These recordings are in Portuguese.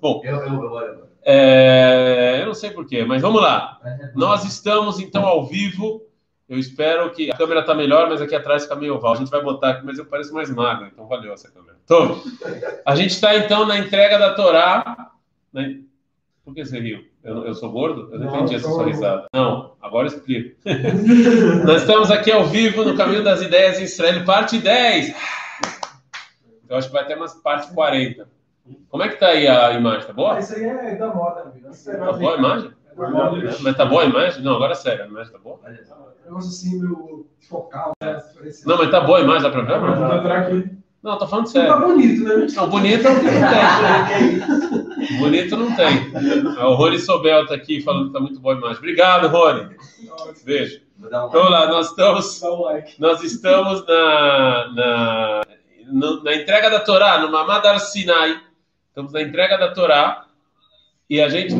Bom, Eu, eu, eu, é, eu não sei porquê, mas vamos lá. Nós estamos então ao vivo. Eu espero que a câmera está melhor, mas aqui atrás fica meio oval. A gente vai botar aqui, mas eu pareço mais magro, então valeu essa câmera. Então, a gente está então na entrega da Torá. né? Por que você riu? Eu, eu sou gordo? Eu não, Não, entendi essa sua risada. Não, agora eu explico. Nós estamos aqui ao vivo no Caminho das Ideias em Israel, parte 10. Eu acho que vai até umas parte 40. Como é que tá aí a imagem? Tá boa? Isso aí é da moda, amigo. É Tá boa a imagem? É. Mas tá boa a imagem? Não, agora é sério, a imagem tá boa? Um negócio assim, meu focal, né? Não, mas tá boa a imagem, dá pra ver? Não, não tô falando Tá sério. bonito, né? Não, bonito não tem. Bonito não tem. O Rony Sobel tá aqui falando que tá muito boa a imagem. Obrigado, Rony. Beijo. Então lá, nós estamos, nós estamos na, na, na entrega da Torá, no Mamad Ar Sinai Estamos na entrega da Torá e a gente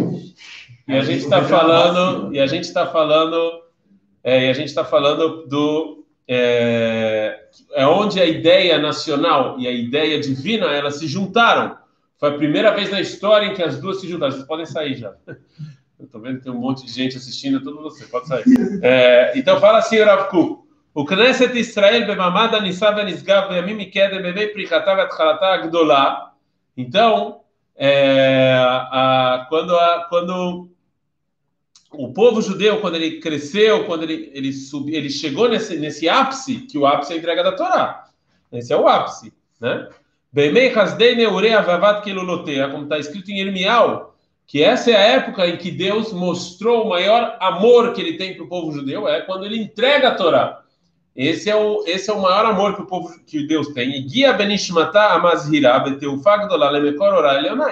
e a gente está falando e a gente está falando é, e a gente está falando do é, é onde a ideia nacional e a ideia divina elas se juntaram. Foi a primeira vez na história em que as duas se juntaram. Vocês podem sair já. Eu tô vendo que tem um monte de gente assistindo, tudo você pode sair. É, então fala assim, Rav Kuk. O Knesset Israel במעמד הנישא ונשגב בימים מקדם בימי פריחתה והתחלתה הגדולה. então, é, a- quando, a- quando o povo judeu, quando ele cresceu, quando ele, ele, subi, ele chegou nesse, nesse ápice, que o ápice é a entrega da Torá. Esse é o ápice, né? Como está escrito em Irmial, que essa é a época em que Deus mostrou o maior amor que ele tem para o povo judeu, é quando ele entrega a Torá. Esse é o, esse é o maior amor que o povo que Deus tem. E guia benishmata amazhira.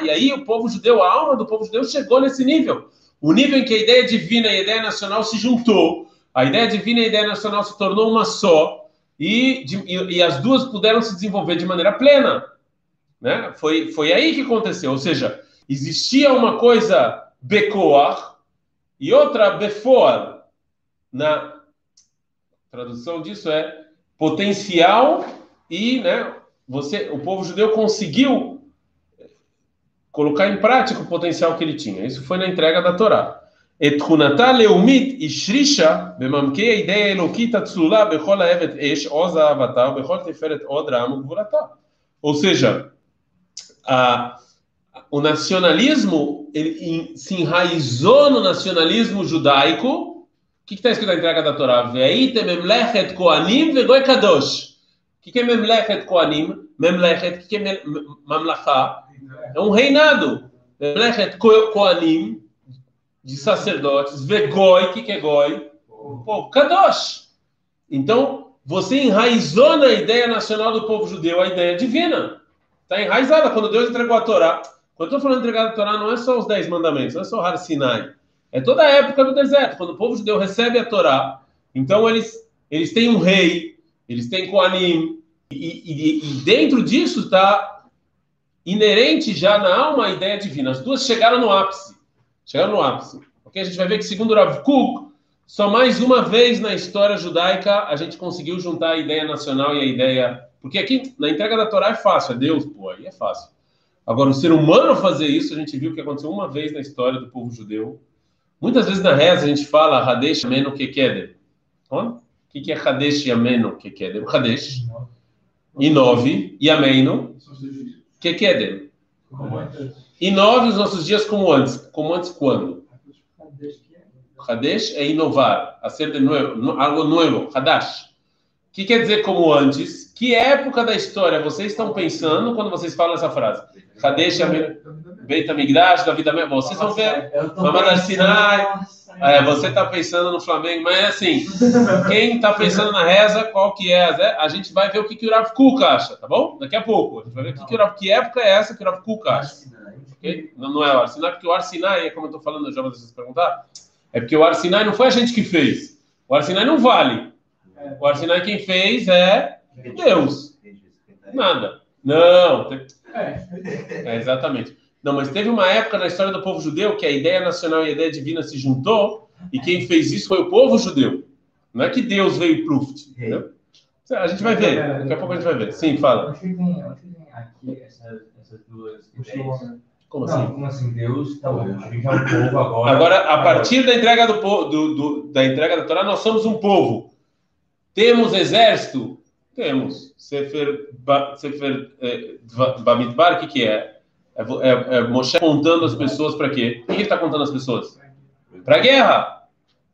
E aí o povo judeu, a alma do povo judeu chegou nesse nível. O nível em que a ideia divina e a ideia nacional se juntou. A ideia divina e a ideia nacional se tornou uma só. E, e, e as duas puderam se desenvolver de maneira plena. Né? Foi, foi aí que aconteceu. Ou seja, existia uma coisa bekoar e outra befoar. Na tradução disso é potencial e, né, você, o povo judeu conseguiu colocar em prática o potencial que ele tinha. Isso foi na entrega da Torá. Etchunata leumit ishrisha bemamkei ideia elokita tzula bechol haevet esh oza avatar bechol teferet odra amugvurata. Ou seja, a, o nacionalismo ele se enraizou no nacionalismo judaico o que está escrito na entrega da Torá? Veite memlechet koanim vegoi kadosh. O que, é memlechet koanim? Memlechet, o que, é mamlachá? É um reinado. Memlechet ko- koanim, de sacerdotes. Vegoi, o que, é goi? Povo kadosh. Então, você enraizou na ideia nacional do povo judeu a ideia divina. Está enraizada. Quando Deus entregou a Torá, quando eu estou falando de entregar a Torá, não é só os dez mandamentos, não é só o Har Sinai. É toda a época do deserto. Quando o povo judeu recebe a Torá, então eles, eles têm um rei, eles têm Koanim, e, e, e dentro disso está inerente já na alma a ideia divina. As duas chegaram no ápice. Chegaram no ápice. Ok? A gente vai ver que, segundo Rav Kuk, só mais uma vez na história judaica a gente conseguiu juntar a ideia nacional e a ideia. Porque aqui, na entrega da Torá é fácil, é Deus, pô, aí é fácil. Agora, o ser humano fazer isso, a gente viu que aconteceu uma vez na história do povo judeu. Muitas vezes na reza a gente fala Hadesh Ameno Kekeder. O que que é Hadesh Ameno Kekeder? Hadesh, e nove, e Ameno Kekeder. E nove os nossos dias como antes. Como antes quando? Hadesh é inovar, hacer de nuevo, no- algo novo, Hadash. O que quer dizer como antes? Que época da história vocês estão pensando quando vocês falam essa frase? Hadesh Ameno Beit HaMikdash, David Ameno. Vocês vão ver. Mamad Ar Sinai. É, você está pensando no Flamengo, mas é assim, quem está pensando na reza, qual que é? né? A gente vai ver o que, que o Rav Kuk acha, tá bom? Daqui a pouco. A gente vai ver o que, que, o Rav, que época é essa que o Rav Kuk acha. Não, não é o Arsinai, porque o Arsinai, como eu estou falando, já vocês perguntar, é porque o Arsinai não foi a gente que fez. O Arsinai não vale. O Arsinai quem fez é Deus. Nada. Não. É. É, exatamente. Não, mas teve uma época na história do povo judeu que a ideia nacional e a ideia divina se juntou e quem fez isso foi o povo judeu. Não é que Deus veio pluft, entendeu? A gente vai ver, daqui a pouco a gente vai ver. Sim, fala. Aqui essas, essas duas ideias? Como Não, assim? como assim? Deus, tá bom, a gente é um povo agora. Agora, a partir da entrega do, po- do, do- da entrega da Torá, nós somos um povo. Temos exército? Temos. Sefer, ba, Sefer eh, Bamidbar, o que, que é? É, é, é Moshe contando as pessoas para quê? Por que ele está contando as pessoas? Para guerra.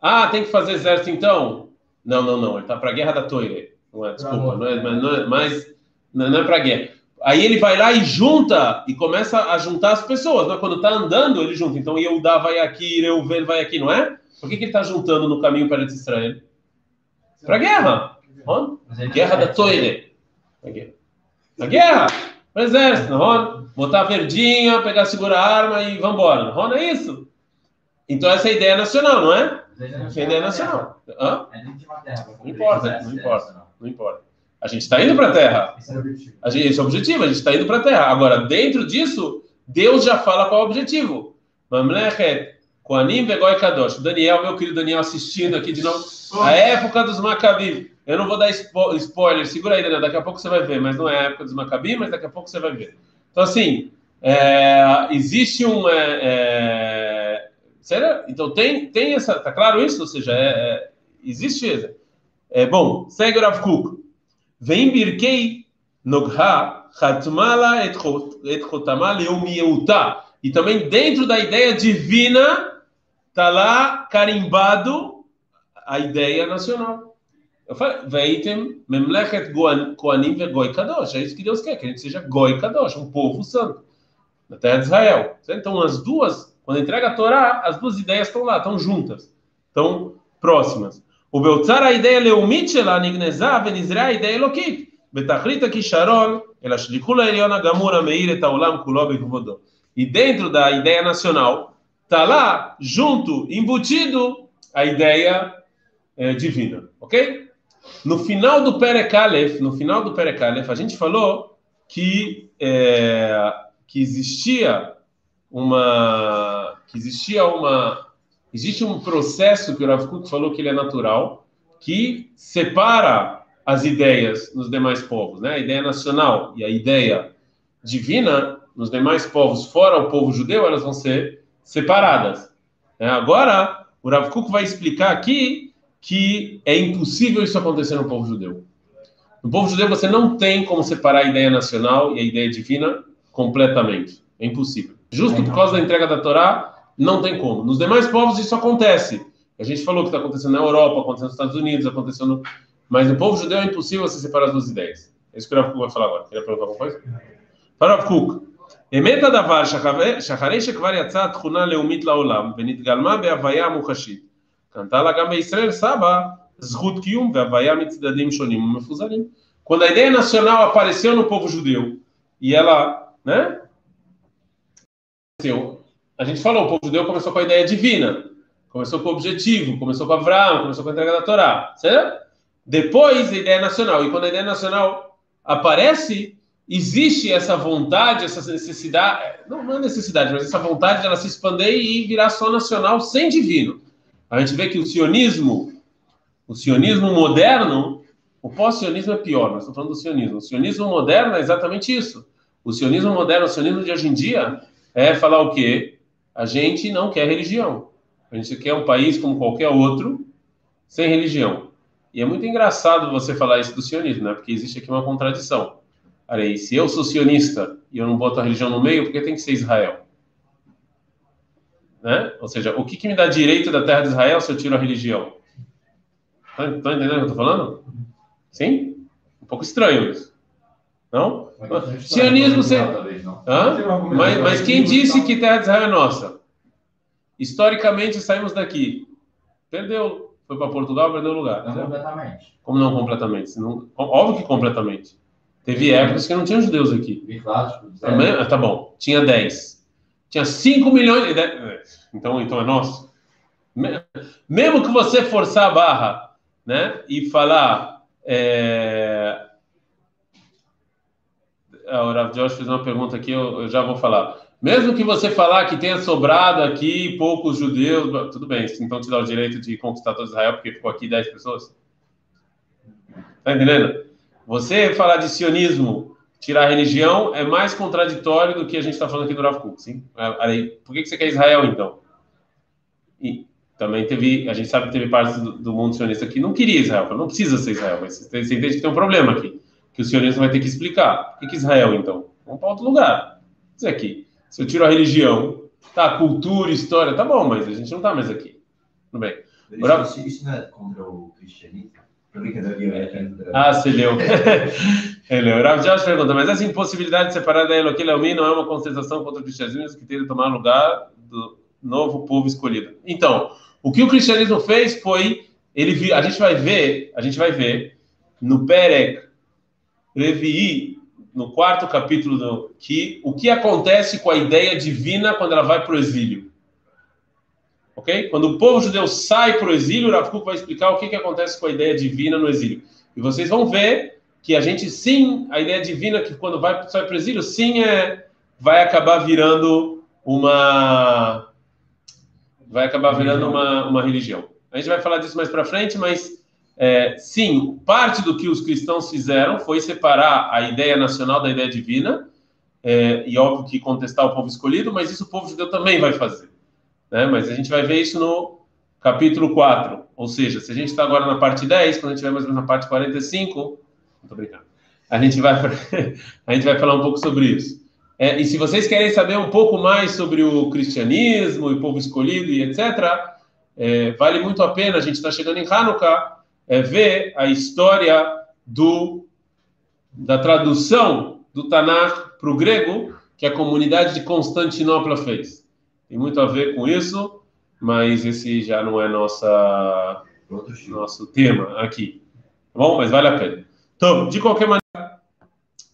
Ah, tem que fazer exército então? Não, não, não. Ele está para a guerra da Toire. Não é, desculpa, não é, mas não é, mas não não é para guerra. Aí ele vai lá e junta, e começa a juntar as pessoas. Né? Quando está andando, ele junta. Então, Yehudá vai aqui, Reuven vai aqui, não é? Por que, que ele está juntando no caminho para Israel? Para guerra. Guerra da Toire. A guerra. A guerra. Para exército, não é? Botar a verdinha, pegar, segurar a arma e vambora. Não é isso? Então, essa é a ideia nacional, não é? Essa é a ideia nacional. Hã? É. Não importa, não importa. Não importa. A gente está indo para a Terra. O objetivo. A gente, esse é o objetivo, a gente está indo para a Terra. Agora, dentro disso, Deus já fala qual é o objetivo. Mamlechet, Koanim Vegoi Kadosh. Daniel, meu querido Daniel, assistindo aqui de novo. A época dos Macabim. Eu não vou dar spo- spoiler, segura aí, Daniel, daqui a pouco você vai ver. Mas não é a época dos Macabim, mas daqui a pouco você vai ver. Então, assim, é, existe um. É, é? Então, tem, tem essa. Tá claro isso? Ou seja, é, é, existe. É, bom, segue o Rav Kuk. Vem Birkei Nogha Hatmala et Chot- et Chotama Leumieuta. E também dentro da ideia divina Está lá carimbado a ideia nacional. Eu falei, Veitem, Memlechet Koanim Vergoi Kadosh. É isso que Deus quer, que a gente seja Goi Kadosh, um povo santo, na terra de Israel. Então, as duas, quando entrega a Torá, as duas ideias estão lá, estão juntas, estão próximas. O Beltzar, a ideia leumit shela nignezá, venizrá, a ideia elokit. Betachrit HaKisharon, ela shlikula eliona gamura meire et haolam kulo. E dentro da ideia nacional, está lá, junto, embutido, a ideia eh, divina, ok? No final do Perek Aleph, no final do Perek Aleph, a gente falou que, eh, que existia uma, que existia uma, existe um processo que o Rav Kuk falou que ele é natural, que separa as ideias nos demais povos, né? A ideia nacional e a ideia divina nos demais povos, fora o povo judeu, elas vão ser separadas. né? Agora, o Rav Kuk vai explicar aqui que é impossível isso acontecer no povo judeu. No povo judeu você não tem como separar a ideia nacional e a ideia divina completamente. É impossível. Justo por causa da entrega da Torá, não tem como. Nos demais povos isso acontece. A gente falou que está acontecendo na Europa, acontecendo nos Estados Unidos, acontecendo... Mas no povo judeu é impossível você separar as duas ideias. É isso que o Rav Kuk vai falar agora. Queria perguntar alguma coisa? Para Rav Kuk. אמת הדבר שאחרי שכבר יצאה תכונה לאומית לעולם ונתגלמה בהוויה מוחשית, קנתה לה גם בישראל סבא זכות קיום והוויה מצדדים שונים ומפוזרים. Quando a ideia nacional apareceu no povo judeu e ela, né? aconteceu. A gente falou, o povo judeu começou com a ideia divina, começou com o objetivo, começou com Abraão, começou com a entrega da Torá, certo? Depois a ideia nacional. E quando a ideia nacional aparece, existe essa vontade, essa necessidade, não, não é necessidade, mas essa vontade de ela se expandir e virar só nacional sem divino. A gente vê que o sionismo, o sionismo moderno, o pós-sionismo é pior, nós estamos falando do sionismo. O sionismo moderno é exatamente isso. O sionismo moderno, o sionismo de hoje em dia, é falar o quê? A gente não quer religião. A gente quer um país como qualquer outro, sem religião. E é muito engraçado você falar isso do sionismo, né? Porque existe aqui uma contradição. Olha se eu sou sionista e eu não boto a religião no meio, por que tem que ser Israel? Né? Ou seja, o que, que me dá direito da terra de Israel se eu tiro a religião? Tá, tá entendendo o que eu tô falando? Sim? Um pouco estranho isso. Não? Sionismo, você... Hã? Mas, mas quem disse que terra de Israel é nossa? Historicamente saímos daqui. Perdeu. Foi para Portugal, perdeu o lugar. Não certo? completamente. Como não completamente? Não- óbvio que completamente. Teve épocas que não tinham judeus aqui. Também, ah, tá bom. Tinha 10. Tinha 5 milhões. e dez- Então, então é nosso. Me- Mesmo que você forçar a barra, né? E falar. É... Ah, O Rav Josh fez uma pergunta aqui, eu, eu já vou falar. Mesmo que você falar que tenha sobrado aqui poucos judeus, tudo bem, então te dá o direito de conquistar todo Israel porque ficou aqui 10 pessoas? Tá entendendo? Você falar de sionismo tirar a religião é mais contraditório do que a gente está falando aqui do Rav Kuk, sim? Aí, por que, que você quer Israel, então? E também teve, a gente sabe que teve parte do, do mundo sionista que não queria Israel, não precisa ser Israel, mas você, você entende que tem um problema aqui, que o sionista vai ter que explicar. Por que, que Israel, então? Vamos para outro lugar. Isso aqui, se eu tiro a religião, tá, cultura, história, tá bom, mas a gente não tá mais aqui. Tudo bem. Isso, isso não é contra o cristianismo? É Ah, você leu. Ele leu. Rav Josh pergunta, mas essa impossibilidade de separar da Eloquim Leumi não é uma contestação contra o cristianismo que tem de tomar lugar do novo povo escolhido. Então, o que o cristianismo fez foi, ele a gente vai ver, a gente vai ver no Perek Levi, no quarto capítulo, do, que o que acontece com a ideia divina quando ela vai para o exílio. Ok? Quando o povo judeu sai para o exílio, o Rav Kuk vai explicar o que, que acontece com a ideia divina no exílio. E vocês vão ver que a gente, sim, a ideia divina que quando vai sai para o exílio, sim, é, vai acabar virando uma. Vai acabar virando uma, uma religião. A gente vai falar disso mais para frente, mas é, sim, parte do que os cristãos fizeram foi separar a ideia nacional da ideia divina, é, e óbvio que contestar o povo escolhido, mas isso o povo judeu também vai fazer. Né? Mas a gente vai ver isso no capítulo 4. Ou seja, se a gente está agora na parte 10, quando a gente vai mais ou menos na parte 45, muito brincando, a gente vai, a gente vai falar um pouco sobre isso. É, e se vocês querem saber um pouco mais sobre o cristianismo e o povo escolhido e etc., é, vale muito a pena, a gente está chegando em Hanukkah, é, ver a história do, da tradução do Tanakh para o grego que a comunidade de Constantinopla fez Tem muito a ver com isso, mas esse já não é nossa, Outro estilo. nosso tema aqui. Tá bom? Mas vale a pena. Então, de qualquer maneira,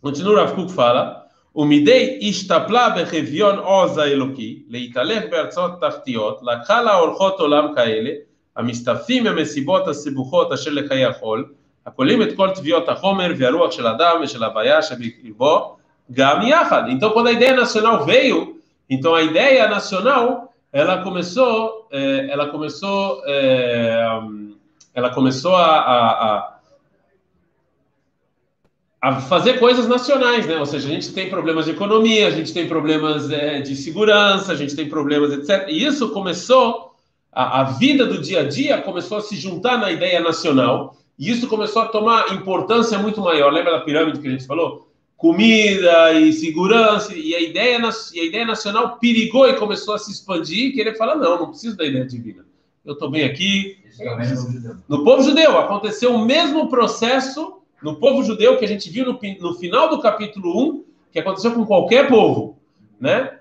continua o Rav Kuk fala, ומדי השתפלה בחביון עוז האלוקי, להתהלך בארצות תחתיות, לקחה לה אורחות עולם כאלה, המסתפים במסיבות הסיבוכות אשר לחיי החול, הכוללים את כל תביעות החומר והרוח של אדם ושל הוויה שבקרבו, גם יחד. Então, quando a ideia nacional veio, então a ideia nacional, ela começou, eh, ela começou, eh, ela começou a, a, a a fazer coisas nacionais, né? Ou seja, a gente tem problemas de economia, a gente tem problemas é, de segurança, a gente tem problemas, etc. E isso começou, a, a, vida do dia a dia começou a se juntar na ideia nacional, e isso começou a tomar importância muito maior. Lembra da pirâmide que a gente falou? Comida e segurança, e a ideia, e a ideia nacional perigou e começou a se expandir, e querer falar, não, não preciso da ideia divina. Eu estou bem aqui. No povo judeu, aconteceu o mesmo processo no povo judeu que a gente viu no, no, final do capítulo 1, que aconteceu com qualquer povo, né?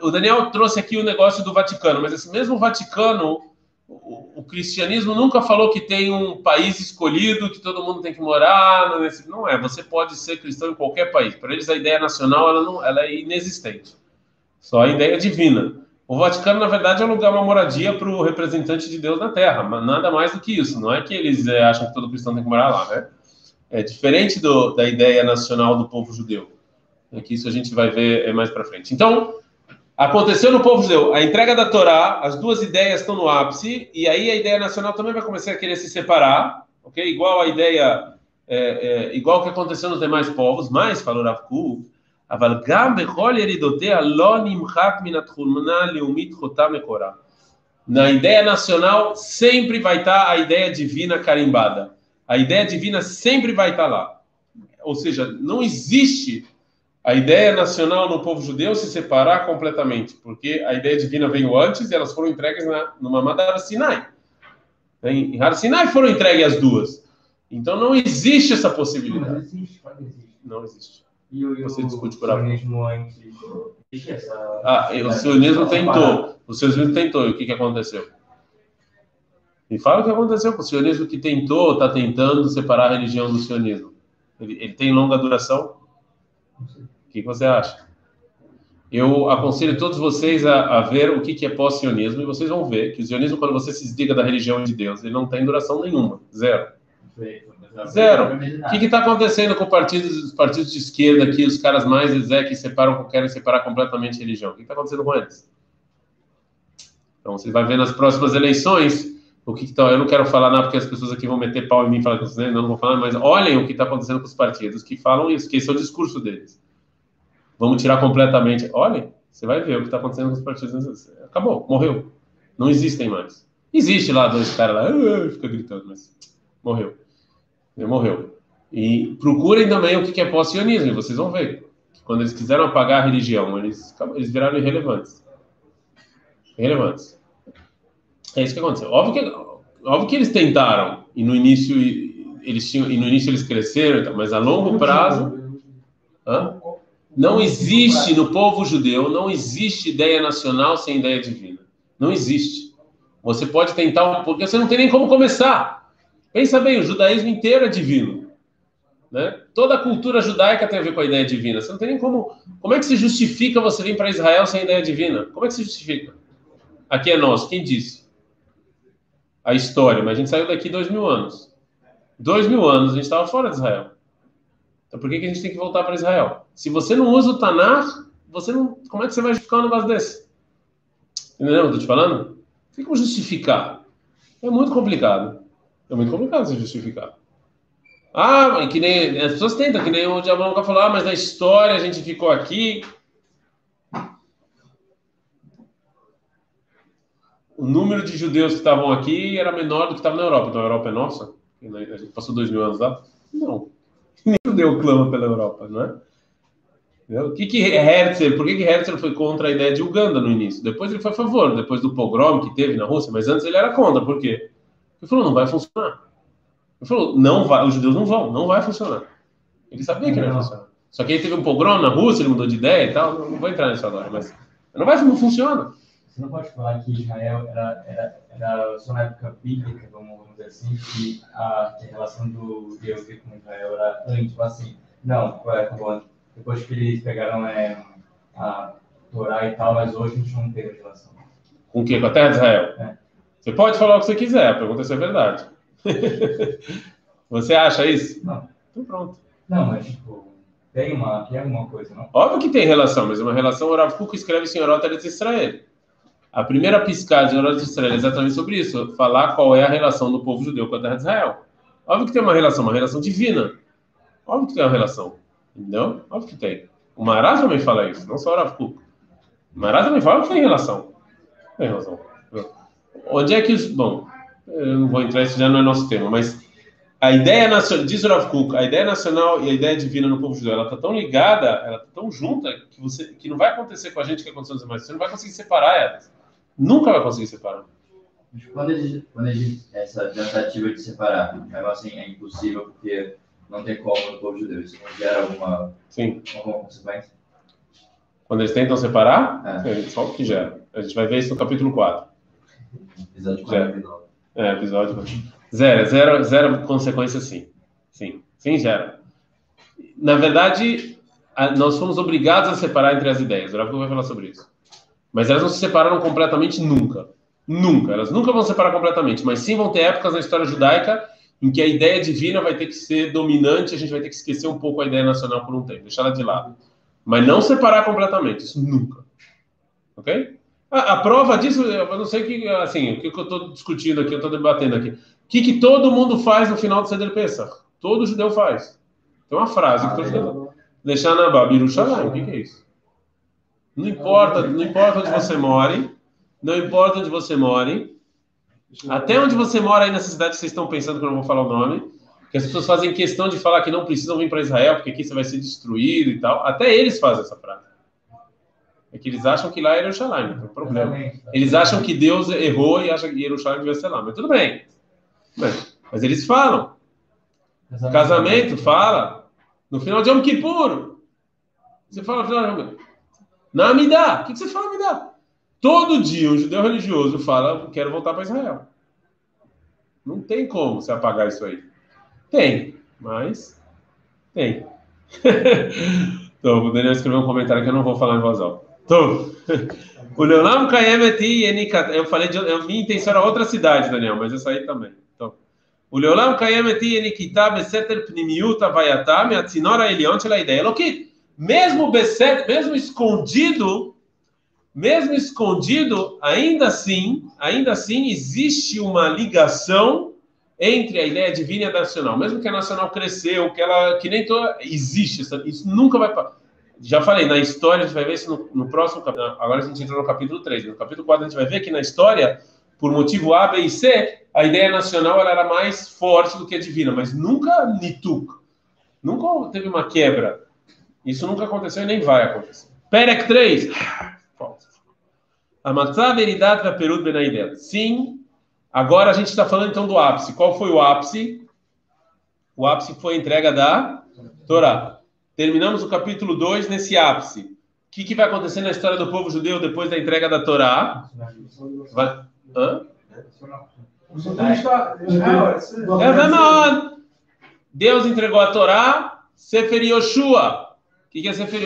O Daniel trouxe aqui o negócio do Vaticano, mas esse mesmo Vaticano, o, o, cristianismo nunca falou que tem um país escolhido que todo mundo tem que morar, nesse, não é, você pode ser cristão em qualquer país. Para eles a ideia nacional ela não, ela é inexistente. Só a ideia divina. O Vaticano, na verdade, é lugar, uma moradia para o representante de Deus na Terra, mas nada mais do que isso. Não é que eles é, acham que todo cristão tem que morar lá, né? É diferente do, da ideia nacional do povo judeu. É que isso a gente vai ver mais para frente. Então, aconteceu no povo judeu a entrega da Torá, as duas ideias estão no ápice, e aí a ideia nacional também vai começar a querer se separar, ok? Igual a ideia, é, é, igual que aconteceu nos demais povos, mas, falou Rav Kuk, אבל גם בכל ירידותיה לא נמחק מן התכונה הלאומית חותם מקורה. Na ideia nacional sempre vai estar a ideia divina carimbada. A ideia divina sempre vai estar lá. Ou seja, não existe a ideia nacional no povo judeu se separar completamente, porque a ideia divina veio antes e elas foram entregues na, no Mamad Har Sinai. Em Har Sinai foram entregues as duas. Então não existe essa possibilidade. Não existe. Não existe. E o, Você discute por aí. essa... Ah, o sionismo tentou. O sionismo tentou. E o que, que aconteceu? Me fala o que aconteceu com o sionismo que tentou, está tentando separar a religião do sionismo. Ele, ele tem longa duração? O que, você acha? Eu aconselho todos vocês a, a ver o que, que é pós-sionismo e vocês vão ver que o sionismo, quando você se desliga da religião de Deus, ele não tem duração nenhuma. Zero. Zero. O que está acontecendo com partidos, os partidos de esquerda aqui, os caras mais é, que separam, querem separar completamente a religião? O que está acontecendo com eles? Então, você vai ver nas próximas eleições, o que tá, eu não quero falar nada porque as pessoas aqui vão meter pau em mim e falar que né, não, não vou falar, mas olhem o que está acontecendo com os partidos que falam isso, que esse é o discurso deles. Vamos tirar completamente. Olhem, você vai ver o que está acontecendo com os partidos. Acabou, morreu. Não existem mais. Existe lá dois caras lá, "Ah", fica gritando, mas morreu. Ele morreu. E procurem também o que é pós-sionismo, e vocês vão ver. Quando eles quiseram apagar a religião, eles, eles viraram irrelevantes. Irrelevantes. É isso que aconteceu. Óbvio que, óbvio que eles tentaram, e no início eles tinham, e no início eles cresceram, mas a longo prazo. Hã? Não existe no povo judeu, não existe ideia nacional sem ideia divina. Não existe. Você pode tentar, porque você não tem nem como começar. Pensa bem, o judaísmo inteiro é divino. Né? Toda a cultura judaica tem a ver com a ideia divina. Você não tem nem como. Como é que se justifica você vir para Israel sem ideia divina? Como é que se justifica? Aqui é nosso. Quem disse? A história. Mas a gente saiu daqui dois mil anos. Dois mil anos a gente estava fora de Israel. Então por que, que a gente tem que voltar para Israel? Se você não usa o Tanar, você não. Como é que você vai justificar um negócio desse? Entendeu o que eu tô te falando? Tem como justificar. É muito complicado. É muito complicado se justificar. Ah, mas que nem. As pessoas tentam, que nem o Diabo nunca falou, ah, mas na história a gente ficou aqui. O número de judeus que estavam aqui era menor do que estava na Europa. Então a Europa é nossa? A gente passou dois mil anos lá? Não. Nem judeu clama pela Europa, não é? O que que Herzl, por que que Herzl foi contra a ideia de Uganda no início? Depois ele foi a favor, depois do pogrom que teve na Rússia, mas antes ele era contra, por quê? Ele falou, não vai funcionar. Ele falou, não vai, os judeus não vão, não vai funcionar. Ele sabia que não ia funcionar. Só que aí teve um pogrom na Rússia, ele mudou de ideia e tal, não, não vou entrar nisso agora, mas não vai, não funciona. Você não pode falar que Israel era, era, era só na época bíblica, vamos dizer assim, que a, que a relação do Deus com Israel era antes, tipo assim, não, é, tá bom, depois que eles pegaram é, a Torá e tal, mas hoje a gente não tem relação. Com o quê? Com a terra de Israel? É. Você pode falar o que você quiser, a pergunta é se é verdade. você acha isso? Não. Então pronto. Não, mas tipo, tem uma, tem alguma coisa, não? Óbvio que tem relação, mas é uma relação, o Rav Kuk escreve em Orota de Israel. A primeira piscada de Orota de Israel é exatamente sobre isso, falar qual é a relação do povo judeu com a terra de Israel. Óbvio que tem uma relação, uma relação divina. Óbvio que tem uma relação. Entendeu? Óbvio que tem. O Maharaj também fala isso, não só o Rav Kuk. O Maharaj também fala que tem relação. Tem relação. Onde é que os. Bom, eu não vou entrar, isso já não é nosso tema, mas a ideia nacional, diz o Rav Kuk, a ideia nacional e a ideia divina no povo judeu, ela está tão ligada, ela está tão junta, que, você, que não vai acontecer com a gente o que aconteceu nos demais. Você não vai conseguir separar elas. Nunca vai conseguir separar. Quando a gente, quando a gente essa tentativa de separar, mesmo assim, é impossível porque não tem como no povo judeu. Isso não gera alguma, Sim. alguma consequência? Quando eles tentam separar, É. é. só o que gera. A gente vai ver isso no capítulo 4. Episódio Zero. 49. É, episódio. Zero, zero, zero consequência sim. Sim, sim gera. Na verdade, nós fomos obrigados a separar entre as ideias. O Kuk vai falar sobre isso. Mas elas não se separaram completamente nunca. Nunca. Elas nunca vão se separar completamente. Mas sim vão ter épocas na história judaica em que a ideia divina vai ter que ser dominante, a gente vai ter que esquecer um pouco a ideia nacional por um tempo, deixar ela de lado. Mas não separar completamente, isso nunca. Ok? A, a prova disso, eu não sei o que, assim, o que que eu estou discutindo aqui, eu estou debatendo aqui. O que, que todo mundo faz no final do Seder Pesach? Todo judeu faz. Tem uma frase que todo judeu Deixar na Babirushalayim, o que, que é isso? Não importa, não importa onde você more, não importa onde você more, até onde você mora aí nessa cidade que vocês estão pensando que eu não vou falar o nome, que as pessoas fazem questão de falar que não precisam vir para Israel, porque aqui você vai ser destruído e tal. Até eles fazem essa frase. É que eles acham que lá é Jerusalém, não tem problema. Eles acham que Deus errou e acham que Jerusalém devia ser lá, mas tudo bem. Mas, mas eles falam. Casamento, fala. No final de Yom Kippur. Você fala no final de Yom Kippur. Na Amidá. O que você fala Amidá? Todo dia um judeu religioso fala, quero voltar para Israel. Não tem como você apagar isso aí. Tem, mas tem. então, o Daniel escreveu um comentário que eu não vou falar em voz alta. Então, o Leolam Kayemeti. Eu falei de. Eu, minha intenção era outra cidade, Daniel, mas essa aí também. Então, o Leolam Kayemeti Yenikita Beseter Pnimiut Elokit. Mesmo mesmo escondido mesmo escondido, ainda assim, ainda assim existe uma ligação entre a ideia divina e a nacional. Mesmo que a nacional cresceu, que ela que nem toda existe, isso nunca vai já falei, na história a gente vai ver isso no, no próximo capítulo. Agora a gente entrou no capítulo 3. No capítulo 4 a gente vai ver que na história, por motivo A, B e C, a ideia nacional ela era mais forte do que a divina, mas nunca nituk. Nunca teve uma quebra. Isso nunca aconteceu e nem vai acontecer. Perek 3. A matzah veridade vai perud benaidel. Sim, agora a gente está falando então do ápice. Qual foi o ápice? O ápice foi a entrega da Torá. Terminamos o capítulo 2 nesse ápice. O que, que, vai acontecer na história do povo judeu depois da entrega da Torá? Vai... Hã? É, Deus entregou a Torá, Sefer Yoshua, que, que é Sefer?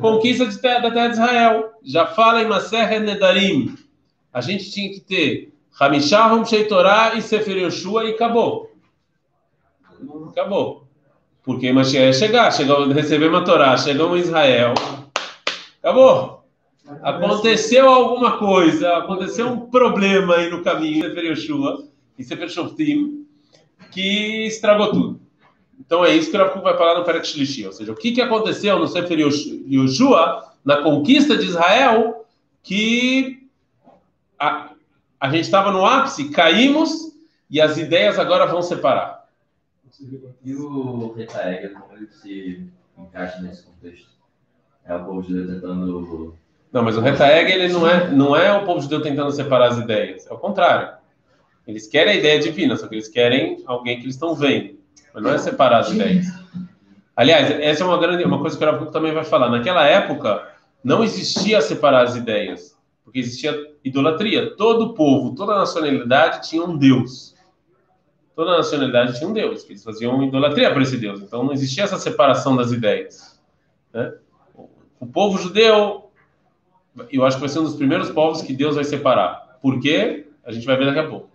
Conquista de terra, da terra de Israel. Já fala em Maser Nedarim. A gente tinha que ter Hamishahum Sheitorah e Sefer Yoshua e acabou. Acabou. Porque Mashiach ia chegar, chegou, receber uma Torá, chegou em Israel. Acabou. Aconteceu alguma coisa, aconteceu um problema aí no caminho, Sefer Yoshua e Sefer Shoftim, que estragou tudo. Então é isso que o Rav vai falar no Perek Shlishi. Ou seja, o que, que aconteceu no Sefer Yoshua, na conquista de Israel, que a, a gente estava no ápice, caímos e as ideias agora vão separar. E o Retaega, como ele se encaixa nesse contexto? É o povo judeu tentando... Não, mas o Retaega, ele não é, não é o povo judeu tentando separar as ideias. É o contrário. Eles querem a ideia divina, só que eles querem alguém que eles estão vendo. Mas não é separar as ideias. Aliás, essa é uma grande uma coisa que o Rav também vai falar. Naquela época, não existia separar as ideias, porque existia idolatria. Todo povo, toda nacionalidade tinha um Deus. Toda nacionalidade tinha um Deus, que eles faziam idolatria para esse Deus. Então não existia essa separação das ideias. Né? O povo judeu, eu acho que vai ser um dos primeiros povos que Deus vai separar. Por quê? A gente vai ver daqui a pouco.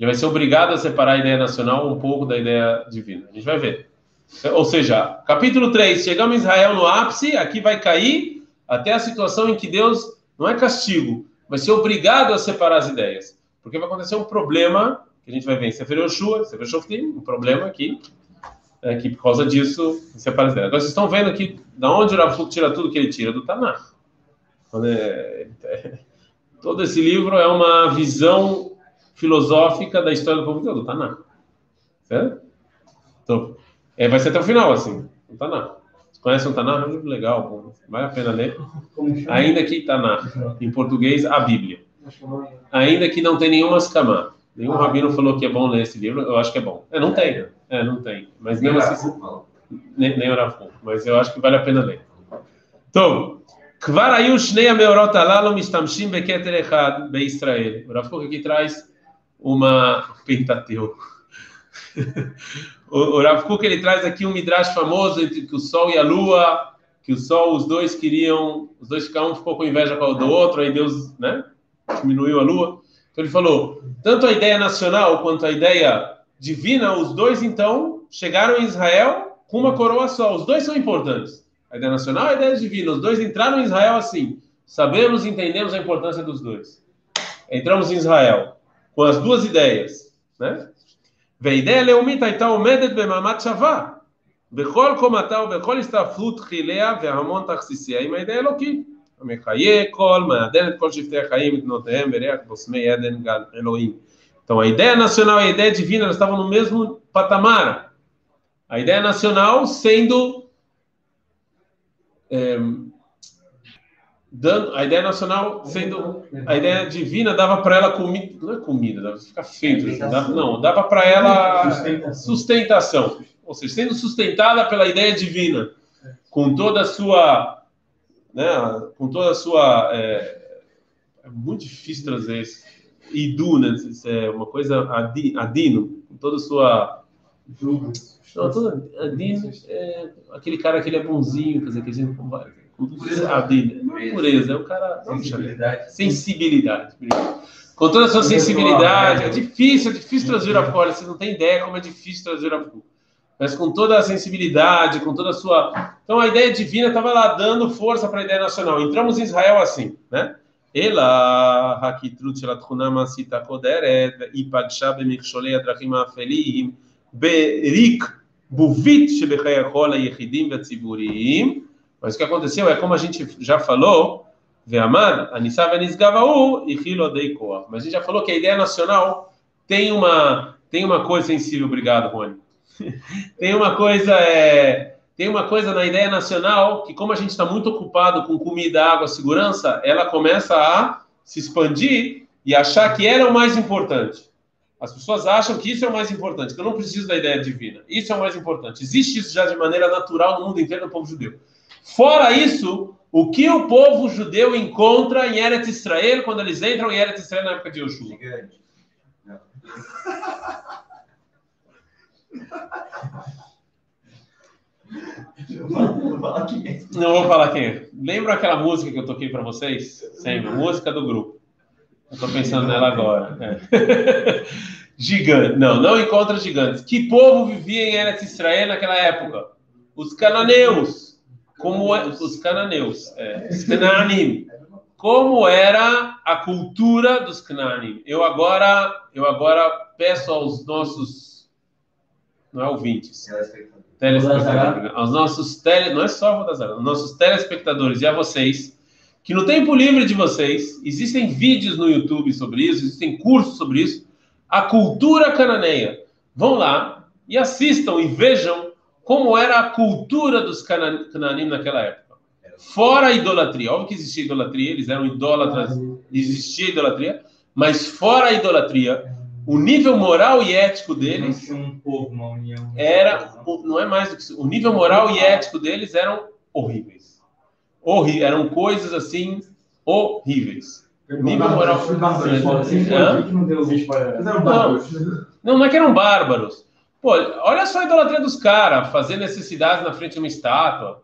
Ele vai ser obrigado a separar a ideia nacional um pouco da ideia divina. A gente vai ver. Ou seja, capítulo 3, chegamos em Israel no ápice, aqui vai cair até a situação em que Deus não é castigo, vai ser obrigado a separar as ideias. Porque vai acontecer um problema, que a gente vai ver em Sefer Yoshua, Sefer Shoftim, um problema aqui, é, que por causa disso separa as ideias. Agora vocês estão vendo aqui, da onde o Rav tira tudo que ele tira? Do Tanakh. É, é, todo esse livro é uma visão filosófica da história do povo judeu, do Taná. Certo? Então, é, vai ser até o final, assim, o Taná. Você conhece um Taná? É um livro legal, vale a pena ler. Ainda que Taná, em português, a Bíblia. Ainda que não tem nenhuma escama. Nenhum rabino falou que é bom ler esse livro, eu acho que é bom. É, não tem. É, não tem. Mas mesmo assim. Nem, nem o mas eu acho que vale a pena ler. Então, כבר היו שני המאורות הללו משתמשים בכתר אחד בישראל. הרב קוק aqui traz uma Pentateuco. o, o Rav Kuk, ele traz aqui um midrash famoso entre que o Sol e a Lua, que o Sol, os dois queriam, os dois cada um ficou com inveja do outro, aí Deus, né, diminuiu a Lua. Então ele falou, tanto a ideia nacional quanto a ideia divina, os dois então chegaram em Israel com uma coroa só. Os dois são importantes. A ideia nacional e a ideia divina. Os dois entraram em Israel assim. Sabemos e entendemos a importância dos dois. Entramos em Israel com as duas ideias, né? והאידאה הלאומית הייתה עומדת במעמד שווה בכל קומתה ובכל הסתעפות חיליה והמון תכסיסיה עם האידאה האלוקית. המחיה כל, מעדן את כל שבטי החיים את בנותיהם בריח בוסמי עדן גן אלוהים. Então a ideia nacional e a ideia divina elas estavam no mesmo patamar. A ideia nacional sendo é, dando a ideia nacional sendo a ideia divina dava para ela comida não é comida dava ficar feito dava, não dava para ela sustentação. sustentação. Ou seja sendo sustentada pela ideia divina com toda a sua né com toda a sua é, é muito difícil trazer isso idu né isso é uma coisa adino com toda a sua não, toda, adino é aquele cara que ele é bonzinho quer dizer que a gente a dele. Não é pureza, é o cara. Sensibilidade. Sensibilidade. Com toda a sua sensibilidade, é difícil, é difícil trazer a fora. Você não tem ideia como é difícil trazer a fora. mas com toda a sensibilidade, com toda a sua. Então a ideia divina estava lá dando força para a ideia nacional. Entramos em Israel assim, né? Ela, Hakitrut Shelatchunama Sita Koderet, Ipagsha Bemiksholei Adrachim Afelim, Berik Buvit Shebechayachol Yechidim Vetziburim. Mas o que aconteceu é, como a gente já falou, Ve'amad, Anissav Anisgavaú e Hilodei Koach. Mas a gente já falou que a ideia nacional tem uma, tem uma coisa sensível. Obrigado, Rony tem uma coisa é, tem uma coisa na ideia nacional que como a gente está muito ocupado com comida, água, segurança, ela começa a se expandir e achar que era o mais importante. As pessoas acham que isso é o mais importante, que eu não preciso da ideia divina. Isso é o mais importante. Existe isso já de maneira natural no mundo inteiro no povo judeu. Fora isso, o que o povo judeu encontra em Eretz Israel quando eles entram em Eretz Israel na época de Yoshua? Gigante. Não vou falar quem é. Lembra aquela música que eu toquei para vocês? Sempre, música do grupo. Eu estou pensando nela agora. É. Gigante. Não, não encontra gigantes. Que povo vivia em Eretz Israel naquela época? Os cananeus. Como é... os cananeus, é. os cananim. Como era a cultura dos cananim? Eu agora, eu agora peço aos nossos não é ouvintes. Telespectadores. Aos nossos tele, não é só aos nossos telespectadores e a vocês, que no tempo livre de vocês, existem vídeos no YouTube sobre isso, existem cursos sobre isso, a cultura cananeia. Vão lá e assistam e vejam como era a cultura dos cananim naquela época. Fora a idolatria, óbvio que existia idolatria, eles eram idólatras, existia idolatria, mas fora a idolatria, o nível moral e ético deles um era não é mais do que isso. O nível moral e ético deles eram horríveis. Horri eram coisas assim horríveis. Nível moral. Não, não é que eram bárbaros. Pô, olha só a idolatria dos caras, fazer necessidades na frente de uma estátua.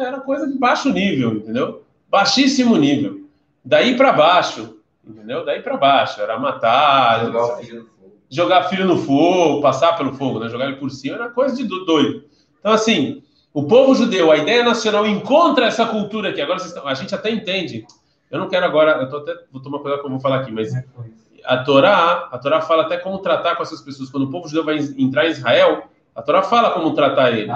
Era coisa de baixo nível, entendeu? Baixíssimo nível. Daí para baixo, Entendeu? Daí para baixo, era matar, jogar filho no fogo, jogar filho no fogo passar pelo fogo, né? jogar ele por cima, era coisa de doido. Então, assim, o povo judeu, a ideia nacional encontra essa cultura aqui. Agora estão, a gente até entende. Eu não quero agora, eu tô até, vou tomar cuidado com o que eu vou falar aqui, mas a Torá, a Torá fala até como tratar com essas pessoas. Quando o povo judeu vai entrar em Israel, a Torá fala como tratar eles.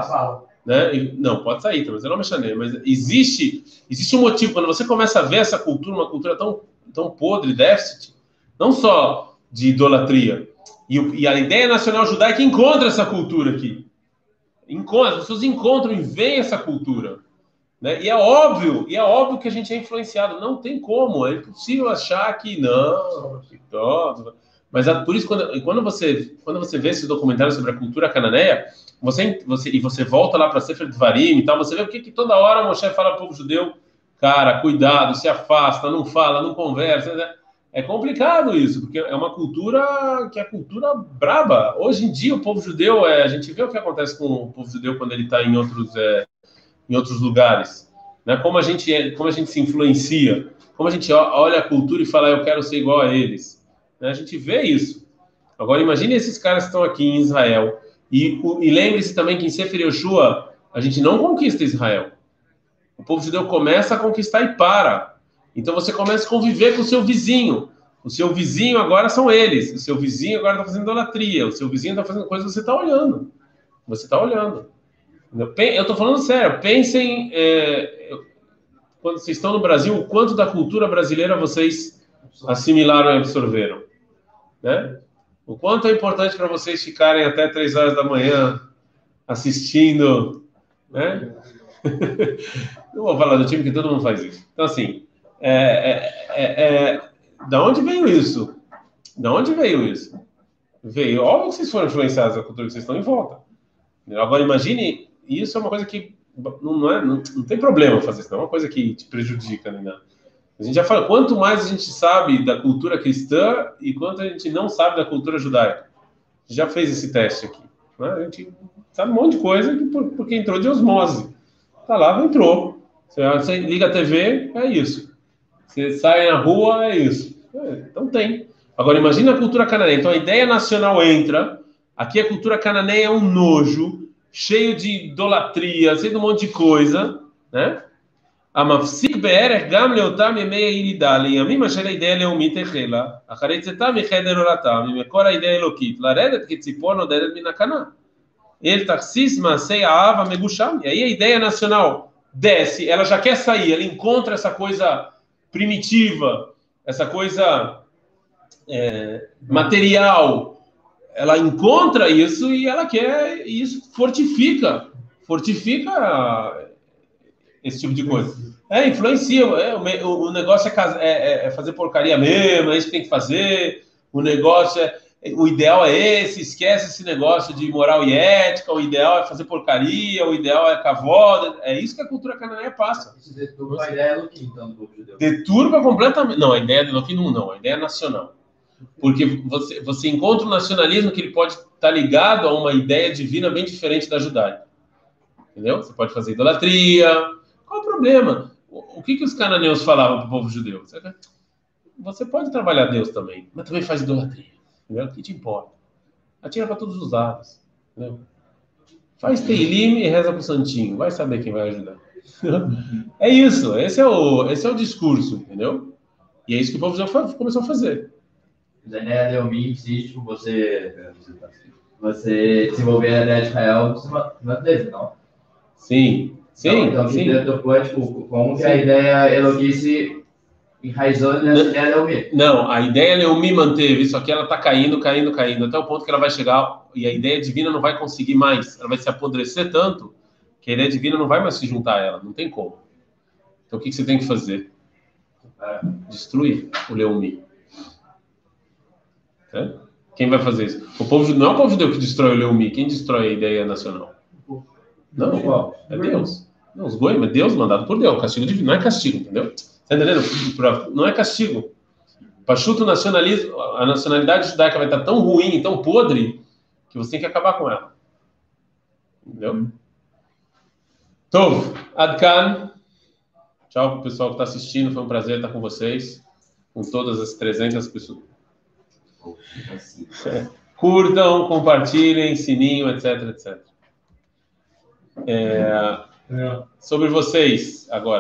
Né? E, não, pode sair, mas eu não me mas existe, existe um motivo. Quando você começa a ver essa cultura, uma cultura tão tão podre, déficit, não só de idolatria. E, e, a ideia nacional judaica encontra essa cultura aqui. Encontra, as pessoas encontram e veem essa cultura. Né? E é óbvio, e é óbvio que a gente é influenciado. Não tem como, é impossível achar que não. Que Mas é por isso, quando, quando, você, quando você vê esse documentário sobre a cultura cananeia, você, você, e você volta lá para Sefer Dvarim e tal, você vê o que, que toda hora Moshe fala para o povo judeu cara, cuidado, se afasta, não fala, não conversa. Né? É complicado isso, porque é uma cultura que é cultura braba. Hoje em dia, o povo judeu, é, a gente vê o que acontece com o povo judeu quando ele está em outros, é, em outros lugares. Né? Como, a gente é, como a gente se influencia, como a gente olha a cultura e fala, eu quero ser igual a eles. Né? A gente vê isso. Agora, imagine esses caras que estão aqui em Israel. E, e lembre-se também que em Sefer Yoshua, a gente não conquista Israel. O povo judeu começa a conquistar e para. Então você começa a conviver com o seu vizinho. O seu vizinho agora são eles. O seu vizinho agora está fazendo idolatria. O seu vizinho está fazendo coisas você está olhando. Você está olhando. Eu estou falando sério. Pensem, é, quando vocês estão no Brasil, o quanto da cultura brasileira vocês assimilaram e absorveram. Né? O quanto é importante para vocês ficarem até três horas da manhã assistindo. Né? Não vou falar do time que todo mundo faz isso. Então, assim, é, é, é, é, da onde veio isso? Da onde veio isso? Veio, óbvio que vocês foram influenciados da cultura que vocês estão em volta. Agora, imagine, isso é uma coisa que não, é, não, não tem problema fazer isso, não é uma coisa que te prejudica nem nada. A gente já fala, quanto mais a gente sabe da cultura cristã e quanto a gente não sabe da cultura judaica. Já fez esse teste aqui. Né? A gente sabe um monte de coisa porque entrou de osmose. Tá lá, entrou. Você, liga a TV, é isso. Você sai na rua, é isso. É, então tem. Agora imagina a cultura canadense. Então a ideia nacional entra, Aqui a cultura cananeia é um nojo, cheio de idolatria, cheio de um monte de coisa, né? המפסיק בערך גם לאותם ימי ירידה, לימים אשר הידי הלאומית החלה, אחרי צאתה מחדר עולתה, ממקור הידי האלוקית, לרדת כציפור נודדת מן הקנה. Ele taxis macei a ava megusham. E aí a ideia nacional desce, ela já quer sair, ela encontra essa coisa primitiva, essa coisa é, material, ela encontra isso e ela quer, e isso fortifica, fortifica esse tipo de coisa. É, influencia. É, o, o, negócio é, é, é, fazer porcaria mesmo, é isso que tem que fazer. O negócio é. O ideal é esse, esquece esse negócio de moral e ética, o ideal é fazer porcaria, o ideal é cavoda. É isso que a cultura cananeia passa. Isso deturpa a ideia do então, do povo judeu. Deturpa completamente. Não, a ideia do Elohim não, não, a ideia é nacional. Porque você, você encontra um nacionalismo que ele pode estar ligado a uma ideia divina bem diferente da judaica. Entendeu? Você pode fazer idolatria. Qual o problema? O, o que, que os cananeus falavam para o povo judeu? Você pode trabalhar Deus também, mas também faz idolatria. Entendeu? O que te importa? Atira para todos os lados. Entendeu? Faz Teilim e reza para o Santinho. Vai saber quem vai ajudar. é isso. Esse é, o, esse é o discurso, entendeu? E é isso que o povo já começou a fazer. A ideia de Elmi existe, tipo, você, você desenvolver a ideia de Israel, você manteve, não? Sim, sim. Então, então sim. Então, tipo, como que a ideia Eloquice enraizou nessa ideia Leumi. Não, a ideia Leumi manteve, isso aqui ela está caindo, caindo, caindo, até o ponto que ela vai chegar e a ideia divina não vai conseguir mais, ela vai se apodrecer tanto que a ideia divina não vai mais se juntar a ela, não tem como. Então o que, que você tem que fazer? Destruir o Leumi. É? Quem vai fazer isso? O povo não é o povo judeu que destrói o Leumi, quem destrói a ideia nacional? Não, é Deus. Não, os goiás, mas Deus mandado por Deus, castigo divino, não é castigo, entendeu? Tá entendendo? Não é castigo. Pachuto nacionalismo, a nacionalidade judaica vai estar tão ruim, tão podre, que você tem que acabar com ela. Entendeu? Tov, Adkan. Tchau para o pessoal que está assistindo. Foi um prazer estar com vocês, com todas as 300 pessoas. Curtam, compartilhem, sininho, etc, etc. É, sobre vocês agora.